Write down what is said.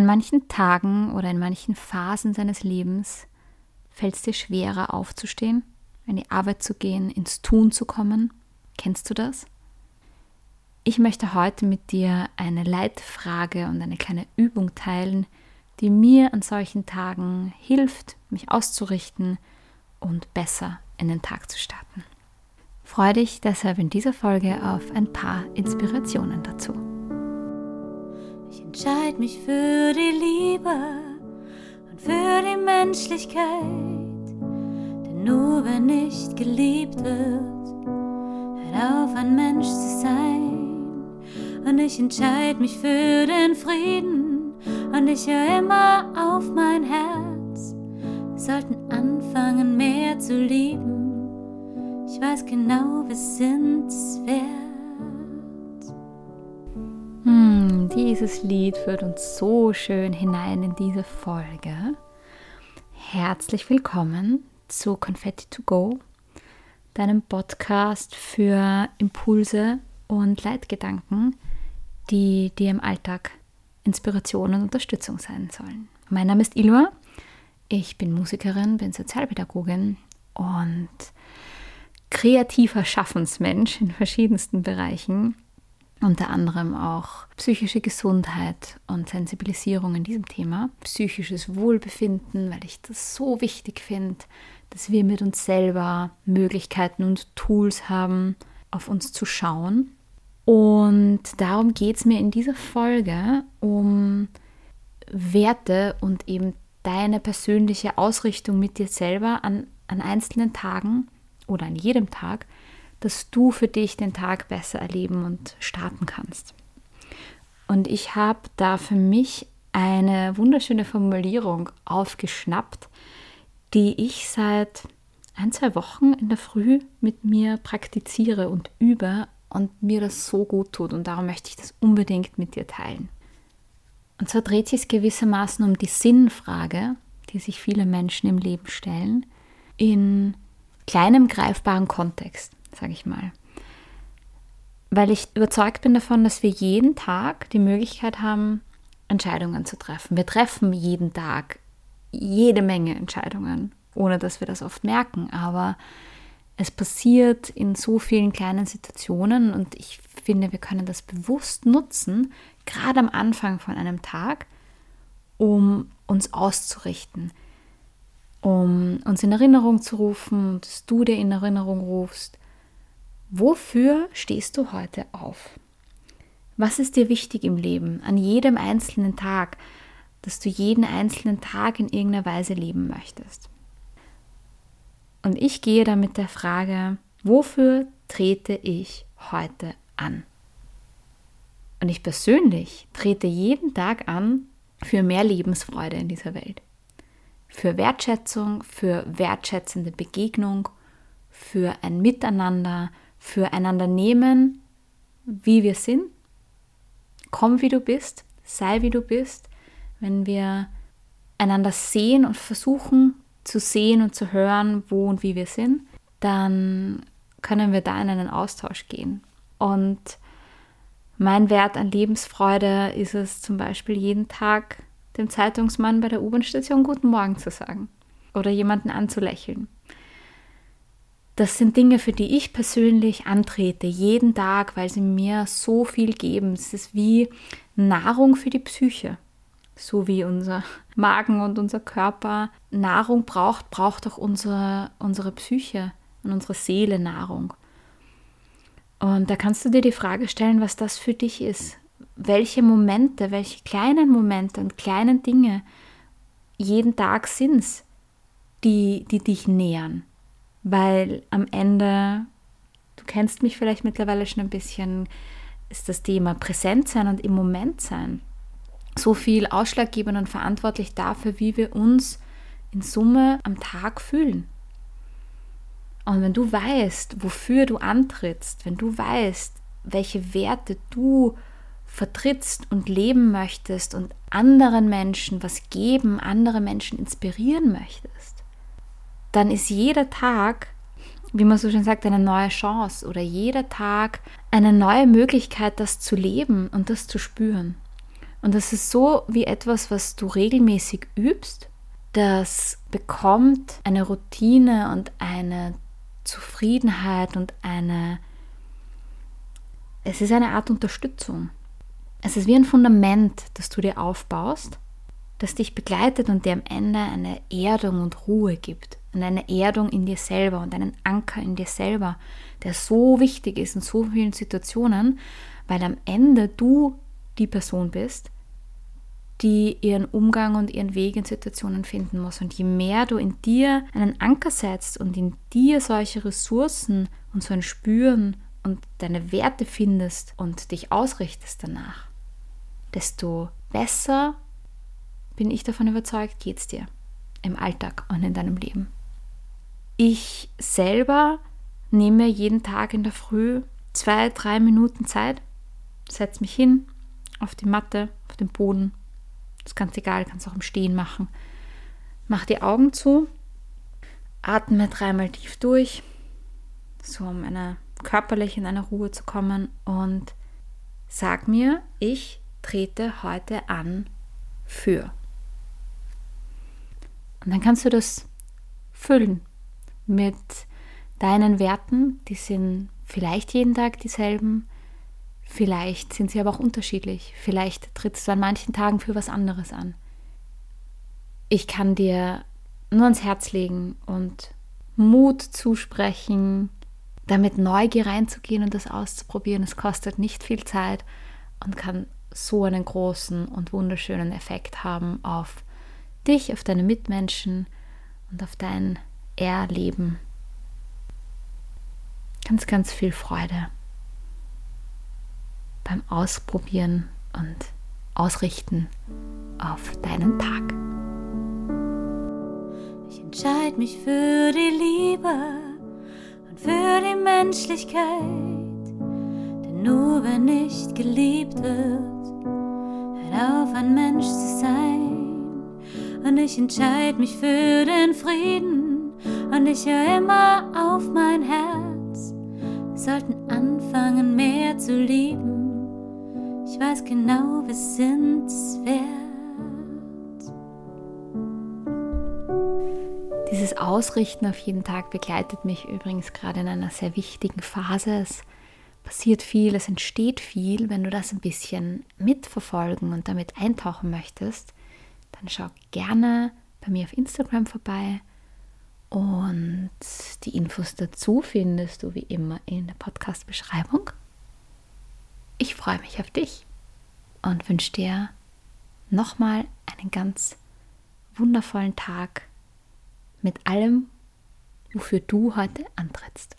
An manchen Tagen oder in manchen Phasen seines Lebens fällt es dir schwerer aufzustehen, in die Arbeit zu gehen, ins Tun zu kommen. Kennst du das? Ich möchte heute mit dir eine Leitfrage und eine kleine Übung teilen, die mir an solchen Tagen hilft, mich auszurichten und besser in den Tag zu starten. Freue dich deshalb in dieser Folge auf ein paar Inspirationen dazu. Ich entscheide mich für die Liebe und für die Menschlichkeit. Denn nur wer nicht geliebt wird, hört auf, ein Mensch zu sein. Und ich entscheide mich für den Frieden und ich höre immer auf mein Herz. Wir sollten anfangen, mehr zu lieben. Ich weiß genau, wir sind es wert. Dieses Lied führt uns so schön hinein in diese Folge. Herzlich willkommen zu Confetti to Go, deinem Podcast für Impulse und Leitgedanken, die dir im Alltag Inspiration und Unterstützung sein sollen. Mein Name ist Ilva, ich bin Musikerin, bin Sozialpädagogin und kreativer Schaffensmensch in verschiedensten Bereichen unter anderem auch psychische Gesundheit und Sensibilisierung in diesem Thema, psychisches Wohlbefinden, weil ich das so wichtig finde, dass wir mit uns selber Möglichkeiten und Tools haben, auf uns zu schauen. Und darum geht es mir in dieser Folge um Werte und eben deine persönliche Ausrichtung mit dir selber an, an einzelnen Tagen oder an jedem Tag dass du für dich den Tag besser erleben und starten kannst. Und ich habe da für mich eine wunderschöne Formulierung aufgeschnappt, die ich seit ein, zwei Wochen in der Früh mit mir praktiziere und übe und mir das so gut tut. Und darum möchte ich das unbedingt mit dir teilen. Und zwar dreht sich es gewissermaßen um die Sinnfrage, die sich viele Menschen im Leben stellen, in kleinem greifbaren Kontext sage ich mal. Weil ich überzeugt bin davon, dass wir jeden Tag die Möglichkeit haben, Entscheidungen zu treffen. Wir treffen jeden Tag jede Menge Entscheidungen, ohne dass wir das oft merken. Aber es passiert in so vielen kleinen Situationen und ich finde, wir können das bewusst nutzen, gerade am Anfang von einem Tag, um uns auszurichten, um uns in Erinnerung zu rufen, dass du dir in Erinnerung rufst, Wofür stehst du heute auf? Was ist dir wichtig im Leben, an jedem einzelnen Tag, dass du jeden einzelnen Tag in irgendeiner Weise leben möchtest? Und ich gehe da mit der Frage, wofür trete ich heute an? Und ich persönlich trete jeden Tag an für mehr Lebensfreude in dieser Welt. Für Wertschätzung, für wertschätzende Begegnung, für ein Miteinander, füreinander nehmen, wie wir sind. Komm, wie du bist, sei, wie du bist. Wenn wir einander sehen und versuchen zu sehen und zu hören, wo und wie wir sind, dann können wir da in einen Austausch gehen. Und mein Wert an Lebensfreude ist es zum Beispiel jeden Tag dem Zeitungsmann bei der U-Bahn-Station Guten Morgen zu sagen oder jemanden anzulächeln das sind Dinge, für die ich persönlich antrete, jeden Tag, weil sie mir so viel geben. Es ist wie Nahrung für die Psyche. So wie unser Magen und unser Körper Nahrung braucht, braucht auch unsere, unsere Psyche und unsere Seele Nahrung. Und da kannst du dir die Frage stellen, was das für dich ist. Welche Momente, welche kleinen Momente und kleinen Dinge jeden Tag sind es, die, die dich nähern weil am Ende, du kennst mich vielleicht mittlerweile schon ein bisschen, ist das Thema Präsent sein und im Moment sein so viel ausschlaggebend und verantwortlich dafür, wie wir uns in Summe am Tag fühlen. Und wenn du weißt, wofür du antrittst, wenn du weißt, welche Werte du vertrittst und leben möchtest und anderen Menschen was geben, andere Menschen inspirieren möchtest, dann ist jeder Tag, wie man so schön sagt, eine neue Chance oder jeder Tag eine neue Möglichkeit, das zu leben und das zu spüren. Und das ist so wie etwas, was du regelmäßig übst. Das bekommt eine Routine und eine Zufriedenheit und eine... Es ist eine Art Unterstützung. Es ist wie ein Fundament, das du dir aufbaust, das dich begleitet und dir am Ende eine Erdung und Ruhe gibt. Und eine Erdung in dir selber und einen Anker in dir selber, der so wichtig ist in so vielen Situationen, weil am Ende du die Person bist, die ihren Umgang und ihren Weg in Situationen finden muss. Und je mehr du in dir einen Anker setzt und in dir solche Ressourcen und so ein Spüren und deine Werte findest und dich ausrichtest danach, desto besser, bin ich davon überzeugt, geht es dir im Alltag und in deinem Leben. Ich selber nehme jeden Tag in der Früh zwei, drei Minuten Zeit, setze mich hin auf die Matte, auf den Boden. Das ist ganz egal, kannst auch im Stehen machen. Mach die Augen zu, atme dreimal tief durch, so um eine, körperlich in eine Ruhe zu kommen und sag mir, ich trete heute an für. Und dann kannst du das füllen mit deinen Werten, die sind vielleicht jeden Tag dieselben, vielleicht sind sie aber auch unterschiedlich, vielleicht trittst du an manchen Tagen für was anderes an. Ich kann dir nur ans Herz legen und Mut zusprechen, damit Neugier reinzugehen und das auszuprobieren. Es kostet nicht viel Zeit und kann so einen großen und wunderschönen Effekt haben auf dich, auf deine Mitmenschen und auf dein Erleben. Ganz, ganz viel Freude beim Ausprobieren und Ausrichten auf deinen Tag. Ich entscheide mich für die Liebe und für die Menschlichkeit. Denn nur wer nicht geliebt wird, hört auf, ein Mensch zu sein. Und ich entscheide mich für den Frieden und ich höre immer auf mein Herz. Wir sollten anfangen, mehr zu lieben. Ich weiß genau, wir sind es wert. Dieses Ausrichten auf jeden Tag begleitet mich übrigens gerade in einer sehr wichtigen Phase. Es passiert viel, es entsteht viel. Wenn du das ein bisschen mitverfolgen und damit eintauchen möchtest, dann schau gerne bei mir auf Instagram vorbei. Und die Infos dazu findest du wie immer in der Podcast-Beschreibung. Ich freue mich auf dich und wünsche dir nochmal einen ganz wundervollen Tag mit allem, wofür du heute antrittst.